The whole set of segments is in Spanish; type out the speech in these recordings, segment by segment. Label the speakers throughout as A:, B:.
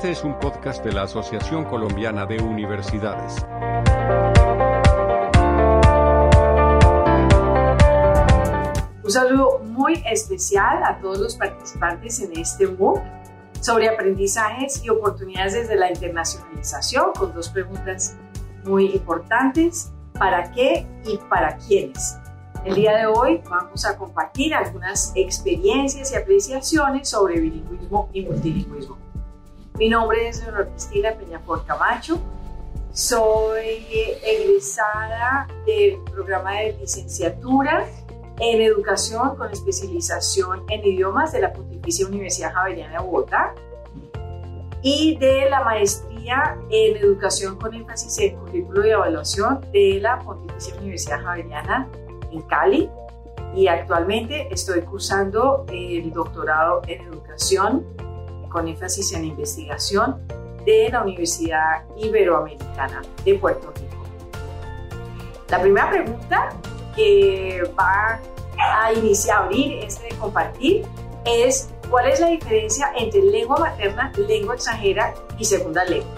A: Este es un podcast de la Asociación Colombiana de Universidades.
B: Un saludo muy especial a todos los participantes en este MOOC sobre aprendizajes y oportunidades desde la internacionalización con dos preguntas muy importantes. ¿Para qué y para quiénes? El día de hoy vamos a compartir algunas experiencias y apreciaciones sobre bilingüismo y multilingüismo. Mi nombre es Leonor Cristina Peñafort Camacho. Soy egresada del programa de licenciatura en educación con especialización en idiomas de la Pontificia Universidad Javeriana de Bogotá y de la maestría en educación con énfasis en currículo y evaluación de la Pontificia Universidad Javeriana en Cali y actualmente estoy cursando el doctorado en educación con énfasis en investigación de la Universidad Iberoamericana de Puerto Rico. La primera pregunta que va a iniciar, a abrir este de compartir es ¿cuál es la diferencia entre lengua materna, lengua extranjera y segunda lengua?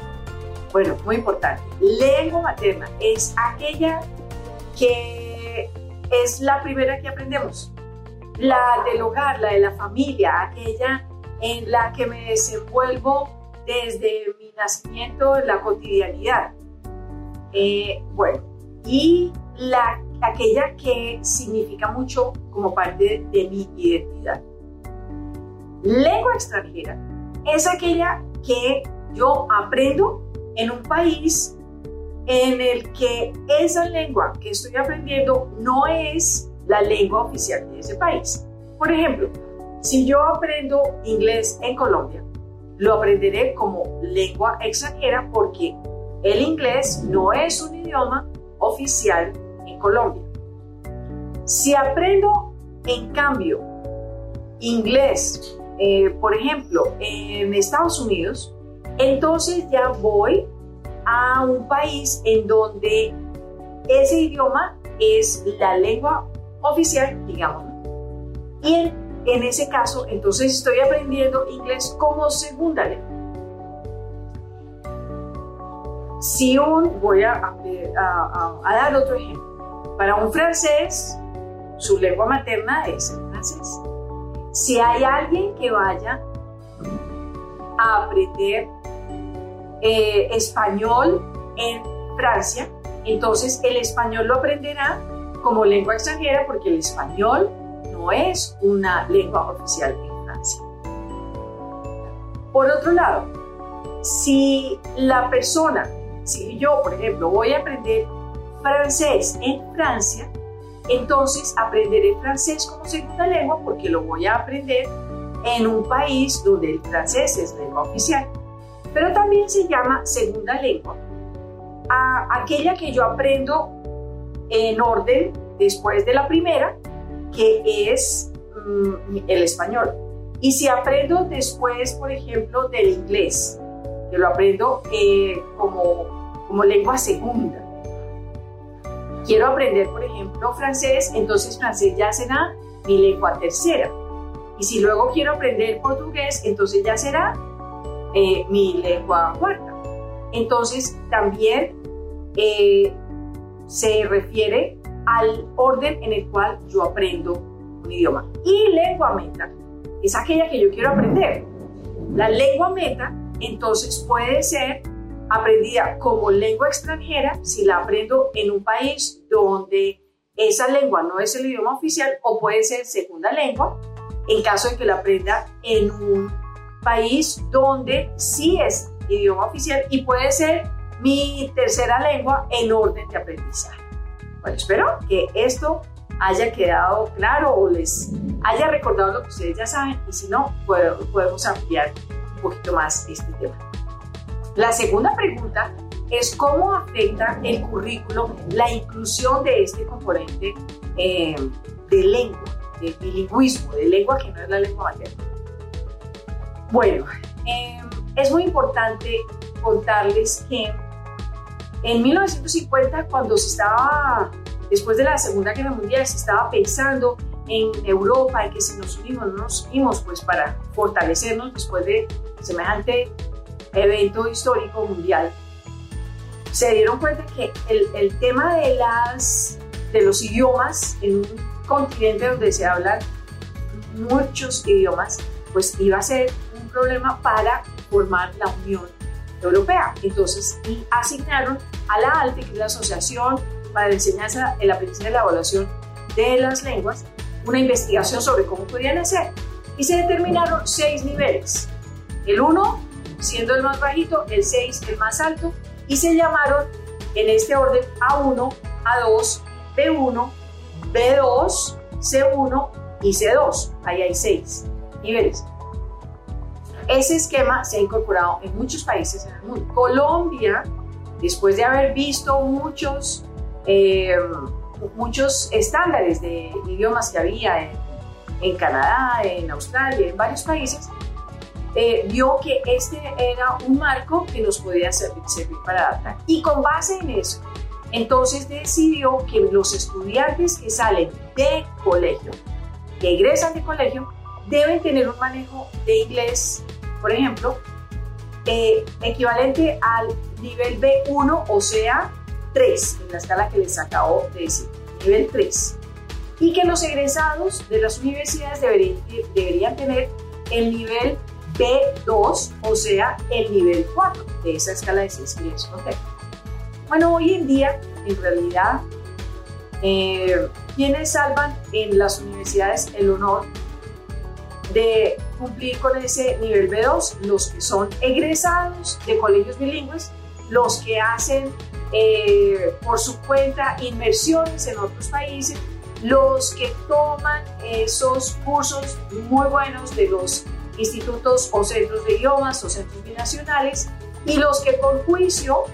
B: Bueno, muy importante. Lengua materna es aquella que es la primera que aprendemos. La del hogar, la de la familia, aquella en la que me desenvuelvo desde mi nacimiento en la cotidianidad. Eh, bueno, y la, aquella que significa mucho como parte de mi identidad. Lengua extranjera es aquella que yo aprendo en un país en el que esa lengua que estoy aprendiendo no es la lengua oficial de ese país. Por ejemplo, si yo aprendo inglés en Colombia, lo aprenderé como lengua extranjera porque el inglés no es un idioma oficial en Colombia. Si aprendo, en cambio, inglés, eh, por ejemplo, en Estados Unidos, entonces ya voy a un país en donde ese idioma es la lengua oficial, digamos. Y en ese caso, entonces estoy aprendiendo inglés como segunda lengua. Si un, voy a, dar otro ejemplo. Para un francés, su lengua materna es el francés. Si hay alguien que vaya a aprender eh, español en Francia, entonces el español lo aprenderá como lengua extranjera porque el español es una lengua oficial en Francia. Por otro lado, si la persona, si yo, por ejemplo, voy a aprender francés en Francia, entonces aprenderé francés como segunda lengua porque lo voy a aprender en un país donde el francés es lengua oficial. Pero también se llama segunda lengua a aquella que yo aprendo en orden después de la primera que es mm, el español. Y si aprendo después, por ejemplo, del inglés, que lo aprendo eh, como, como lengua segunda, quiero aprender, por ejemplo, francés, entonces francés ya será mi lengua tercera. Y si luego quiero aprender portugués, entonces ya será eh, mi lengua cuarta. Entonces también eh, se refiere al orden en el cual yo aprendo un idioma. Y lengua meta es aquella que yo quiero aprender. La lengua meta entonces puede ser aprendida como lengua extranjera si la aprendo en un país donde esa lengua no es el idioma oficial o puede ser segunda lengua en caso de que la aprenda en un país donde sí es idioma oficial y puede ser mi tercera lengua en orden de aprendizaje. Bueno, espero que esto haya quedado claro o les haya recordado lo que ustedes ya saben y si no, podemos ampliar un poquito más este tema. La segunda pregunta es cómo afecta el currículo la inclusión de este componente eh, de lengua, de bilingüismo, de lengua que no es la lengua materna. Bueno, eh, es muy importante contarles que en 1950, cuando se estaba, después de la Segunda Guerra Mundial, se estaba pensando en Europa, en que si nos unimos, no nos unimos, pues para fortalecernos después de semejante evento histórico mundial, se dieron cuenta que el, el tema de, las, de los idiomas en un continente donde se hablan muchos idiomas, pues iba a ser un problema para formar la Unión Europea. Entonces, y asignaron a la ALTE, que es la Asociación para la Enseñanza, el Aprendizaje y la Evaluación de las Lenguas, una investigación sobre cómo podían hacer. Y se determinaron seis niveles. El 1 siendo el más bajito, el 6 el más alto, y se llamaron en este orden A1, A2, B1, B2, C1 y C2. Ahí hay seis niveles. Ese esquema se ha incorporado en muchos países en el mundo. Colombia, después de haber visto muchos, eh, muchos estándares de idiomas que había en, en Canadá, en Australia, en varios países, eh, vio que este era un marco que nos podía servir, servir para adaptar. Y con base en eso, entonces decidió que los estudiantes que salen de colegio, que egresan de colegio, deben tener un manejo de inglés, por ejemplo, eh, equivalente al nivel B1, o sea, 3, en la escala que les acabo de decir, nivel 3. Y que los egresados de las universidades deberían, deberían tener el nivel B2, o sea, el nivel 4 de esa escala de 6 que Bueno, hoy en día, en realidad, eh, quienes salvan en las universidades el honor de cumplir con ese nivel B2, los que son egresados de colegios bilingües, los que hacen eh, por su cuenta inversiones en otros países, los que toman esos cursos muy buenos de los institutos o centros de idiomas o centros binacionales y los que por juicio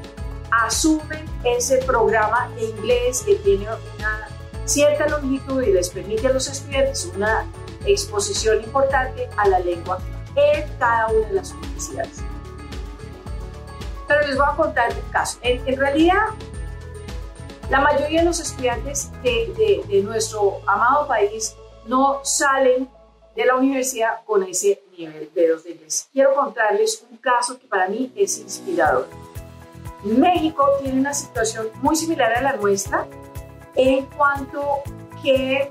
B: asumen ese programa de inglés que tiene una cierta longitud y les permite a los estudiantes una exposición importante a la lengua en cada una de las universidades. Pero les voy a contar un caso. En, realidad, la mayoría de los estudiantes de, nuestro amado país no salen de la universidad con ese nivel de dos de. Quiero contarles un caso que para mí es inspirador. México tiene una situación muy similar a la nuestra en cuanto que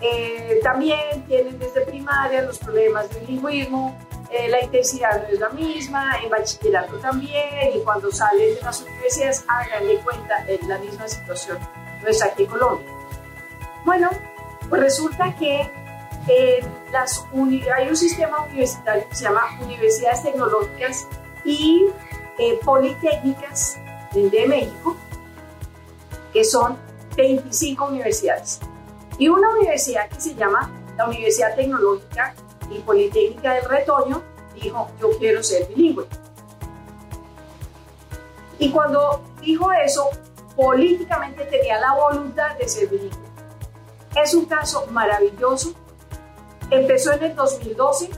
B: eh, también tienen desde primaria los problemas de lingüismo, eh, la intensidad no es la misma, en bachillerato también, y cuando salen de las universidades, hagan de cuenta, es la misma situación nuestra aquí en Colombia. Bueno, pues resulta que las hay un sistema universitario que se llama Universidades Tecnológicas y eh, Politécnicas de México, que son 25 universidades. Y una universidad que se llama la Universidad Tecnológica y Politécnica del Retoño dijo, yo quiero ser bilingüe. Y cuando dijo eso, políticamente tenía la voluntad de ser bilingüe. Es un caso maravilloso Empezó en el 2012.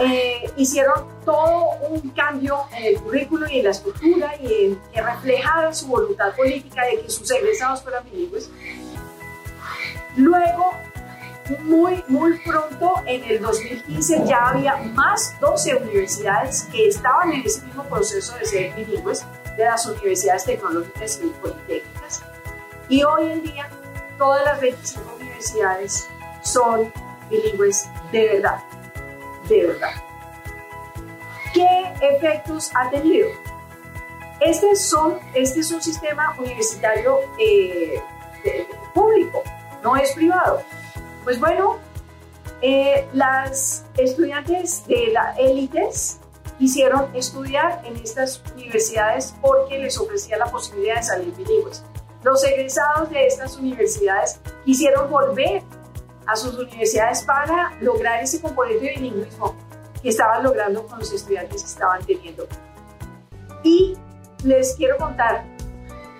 B: Eh, hicieron todo un cambio en el currículo y en la estructura y en, que reflejara su voluntad política de que sus egresados fueran bilingües. Luego, muy, muy pronto, en el 2015, ya había más 12 universidades que estaban en ese mismo proceso de ser bilingües, de las universidades tecnológicas y politécnicas. Y hoy en día, todas las 25 universidades son bilingües de verdad, de verdad. ¿Qué efectos ha tenido? Este, este es un sistema universitario eh, público, no es privado. Pues bueno, eh, las estudiantes de la élites quisieron estudiar en estas universidades porque les ofrecía la posibilidad de salir bilingües. Los egresados de estas universidades quisieron volver a sus universidades para lograr ese componente de bilingüismo que estaban logrando con los estudiantes que estaban teniendo. Y les quiero contar,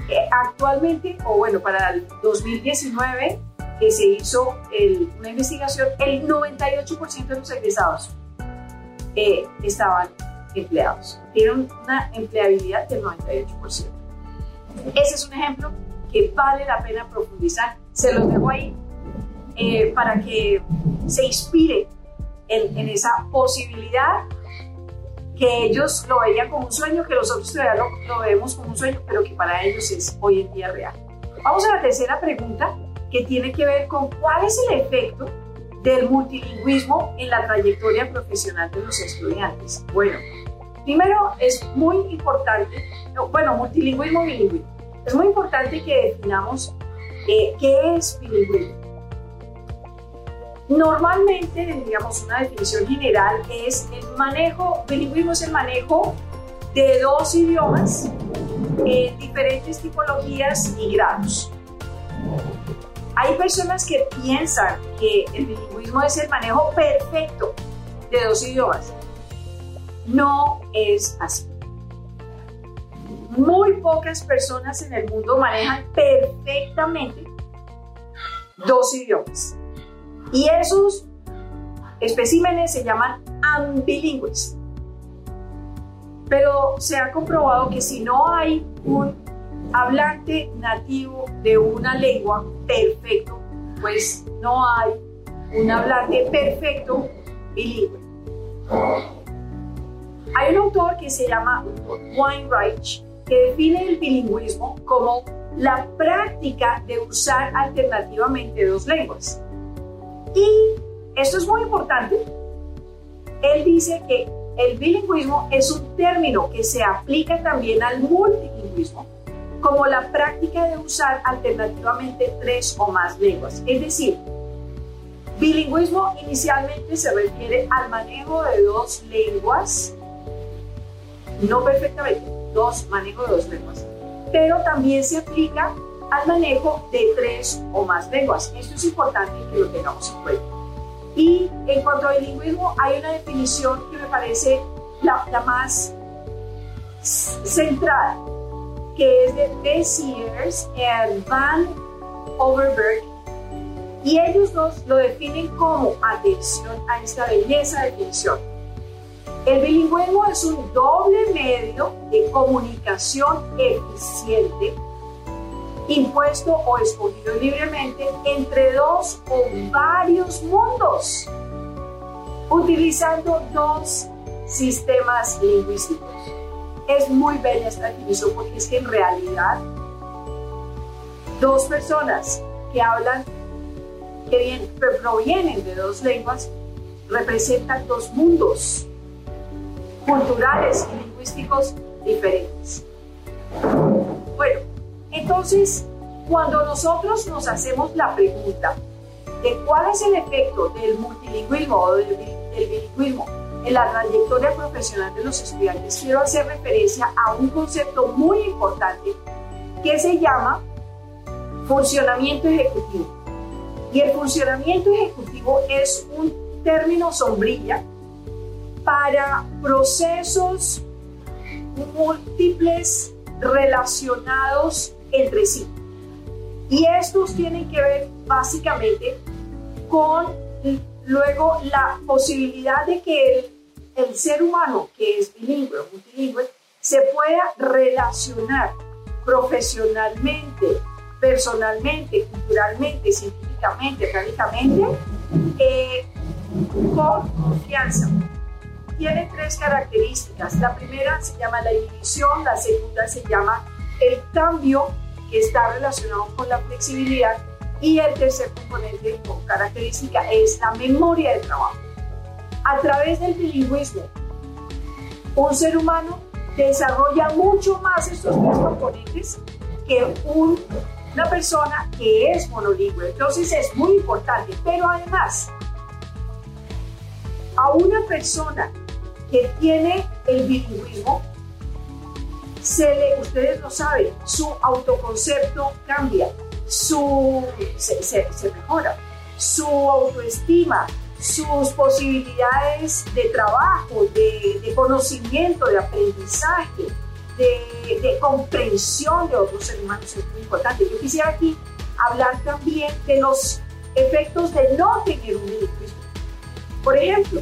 B: que actualmente, o bueno, para el 2019, que se hizo una investigación, el 98% de los egresados eh, estaban empleados. Tienen una empleabilidad del 98%. Ese es un ejemplo que vale la pena profundizar. Se los dejo ahí eh, para que se inspire en, esa posibilidad que ellos lo veían como un sueño, que nosotros todavía lo, lo vemos como un sueño, pero que para ellos es hoy en día real. Vamos a la tercera pregunta, que tiene que ver con cuál es el efecto del multilingüismo en la trayectoria profesional de los estudiantes. Bueno, primero es muy importante, bueno, multilingüismo, bilingüismo. Es muy importante que definamos eh, qué es bilingüismo. Normalmente, digamos, una definición general es el manejo, bilingüismo es el manejo de dos idiomas en diferentes tipologías y grados. Hay personas que piensan que el bilingüismo es el manejo perfecto de dos idiomas. No es así. Muy pocas personas en el mundo manejan perfectamente dos idiomas. Y esos especímenes se llaman ambilingües. Pero se ha comprobado que si no hay un hablante nativo de una lengua perfecto, pues no hay un hablante perfecto bilingüe. Hay un autor que se llama Weinreich que define el bilingüismo como la práctica de usar alternativamente dos lenguas. Y esto es muy importante. Él dice que el bilingüismo es un término que se aplica también al multilingüismo como la práctica de usar alternativamente tres o más lenguas. Es decir, bilingüismo inicialmente se refiere al manejo de dos lenguas, no perfectamente, dos, manejo de dos lenguas, pero también se aplica al manejo de tres o más lenguas. Esto es importante que lo tengamos en cuenta. Y en cuanto a bilingüismo, hay una definición que me parece la, la más centrada que es de y Van Overberg, y ellos dos lo definen como, atención a esta belleza de definición, el bilingüismo es un doble medio de comunicación eficiente, impuesto o escogido libremente entre dos o varios mundos, utilizando dos sistemas lingüísticos. Es muy bella esta definición porque es que en realidad dos personas que hablan, que provienen de dos lenguas, representan dos mundos culturales y lingüísticos diferentes. Bueno, entonces, cuando nosotros nos hacemos la pregunta de cuál es el efecto del multilingüismo o del, del bilingüismo en la trayectoria profesional de los estudiantes, quiero hacer referencia a un concepto muy importante que se llama funcionamiento ejecutivo. Y el funcionamiento ejecutivo es un término sombrilla para procesos múltiples relacionados entre sí. Y estos tienen que ver básicamente con luego la posibilidad de que el, el ser humano que es bilingüe o multilingüe se pueda relacionar profesionalmente, personalmente, culturalmente, científicamente, académicamente, eh, con confianza. Tiene tres características. La primera se llama la inhibición, la segunda se llama el cambio, que está relacionado con la flexibilidad, y el tercer componente o característica es la memoria de trabajo. A través del bilingüismo, un ser humano desarrolla mucho más estos tres componentes que una persona que es monolingüe. Entonces es muy importante, pero además, a una persona que tiene el bilingüismo, se le, ustedes lo saben, su autoconcepto cambia, su, se, se, mejora, su autoestima, sus posibilidades de trabajo, de, conocimiento, de aprendizaje, de, comprensión de otros seres humanos es muy importante. Yo quisiera aquí hablar también de los efectos de no tener un bilingüismo. Por ejemplo,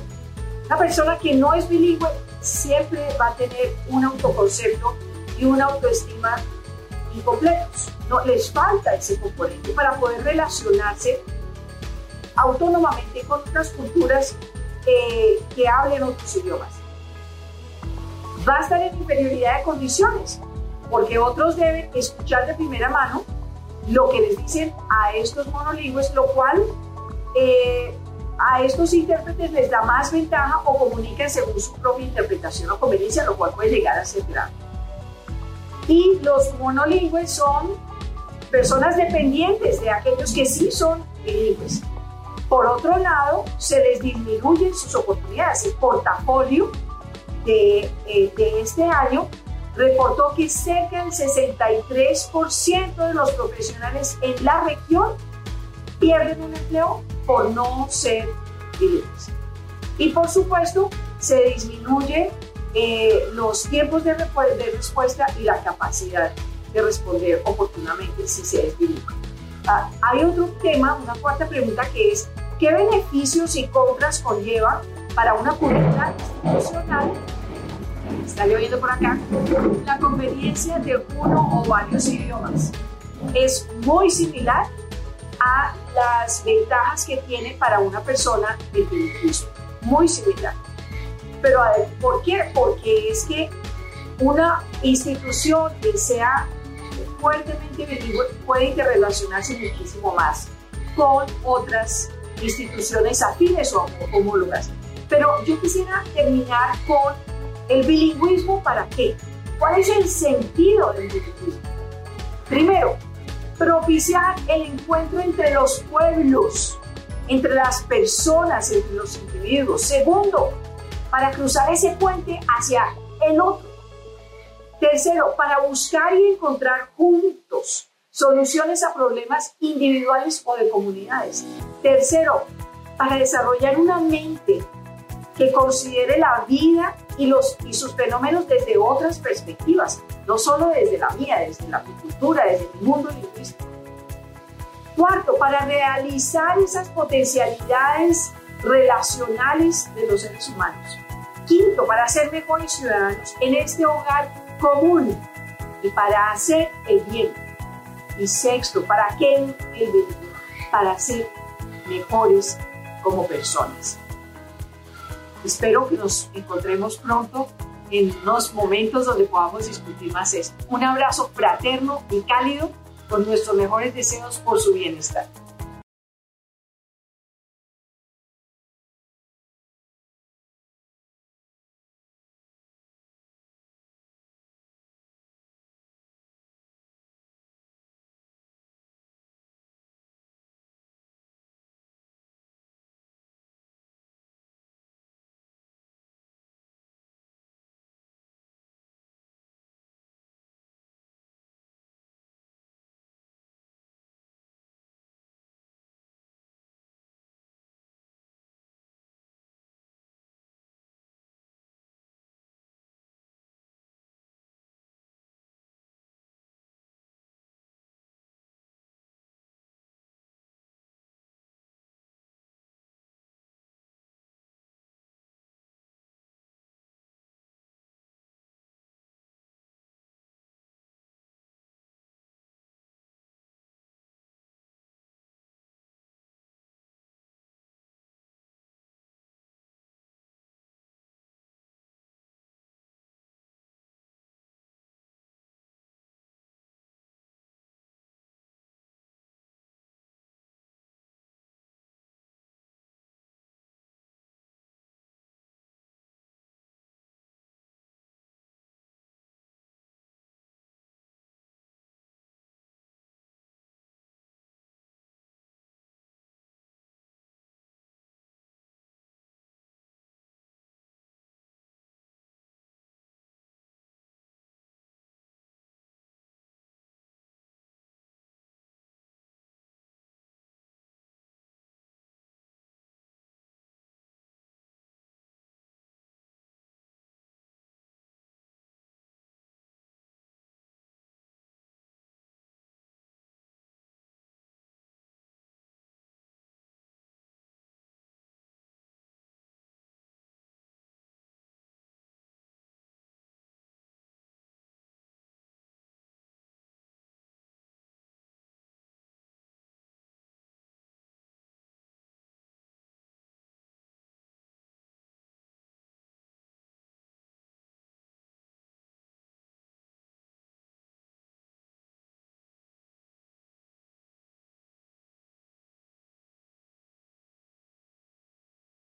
B: una persona que no es bilingüe siempre va a tener un autoconcepto y una autoestima incompletos. No, les falta ese componente para poder relacionarse autónomamente con otras culturas que hablen otros idiomas. va a estar en inferioridad de condiciones, porque otros deben escuchar de primera mano lo que les dicen a estos monolingües, lo cual eh, a estos intérpretes les da más ventaja o comunican según su propia interpretación o conveniencia, lo cual puede llegar a ser grave. Y los monolingües son personas dependientes de aquellos que sí son bilingües. Por otro lado, se les disminuyen sus oportunidades. El portafolio de, eh, este año reportó que cerca del 63% de los profesionales en la región pierden un empleo por no ser bilingües. Y por supuesto, se disminuye eh, los tiempos de, de, respuesta y la capacidad de responder oportunamente si se es bilingüe. Ah, hay otro tema, una cuarta pregunta que es, ¿qué beneficios y compras conlleva para una cultura institucional está lloviendo por acá, la conveniencia de uno o varios idiomas es muy similar a las ventajas que tiene para una persona el bilingüismo. Muy similar. Pero ¿por qué? Porque es que una institución que sea fuertemente puede interrelacionarse muchísimo más con otras instituciones afines o homólogas. Pero yo quisiera terminar con ¿El bilingüismo para qué? ¿Cuál es el sentido del bilingüismo? Primero, propiciar el encuentro entre los pueblos, entre las personas, entre los individuos. Segundo, para cruzar ese puente hacia el otro. Tercero, para buscar y encontrar juntos soluciones a problemas individuales o de comunidades. Tercero, para desarrollar una mente que considere la vida y, los, y sus fenómenos desde otras perspectivas, no solo desde la mía, desde la cultura, desde mi mundo lingüístico. Cuarto, para realizar esas potencialidades relacionales de los seres humanos. Quinto, para ser mejores ciudadanos en este hogar común y para hacer el bien. Y sexto, ¿para qué el bien? Para ser mejores como personas. Espero que nos encontremos pronto en unos momentos donde podamos discutir más esto. Un abrazo fraterno y cálido con nuestros mejores deseos por su bienestar.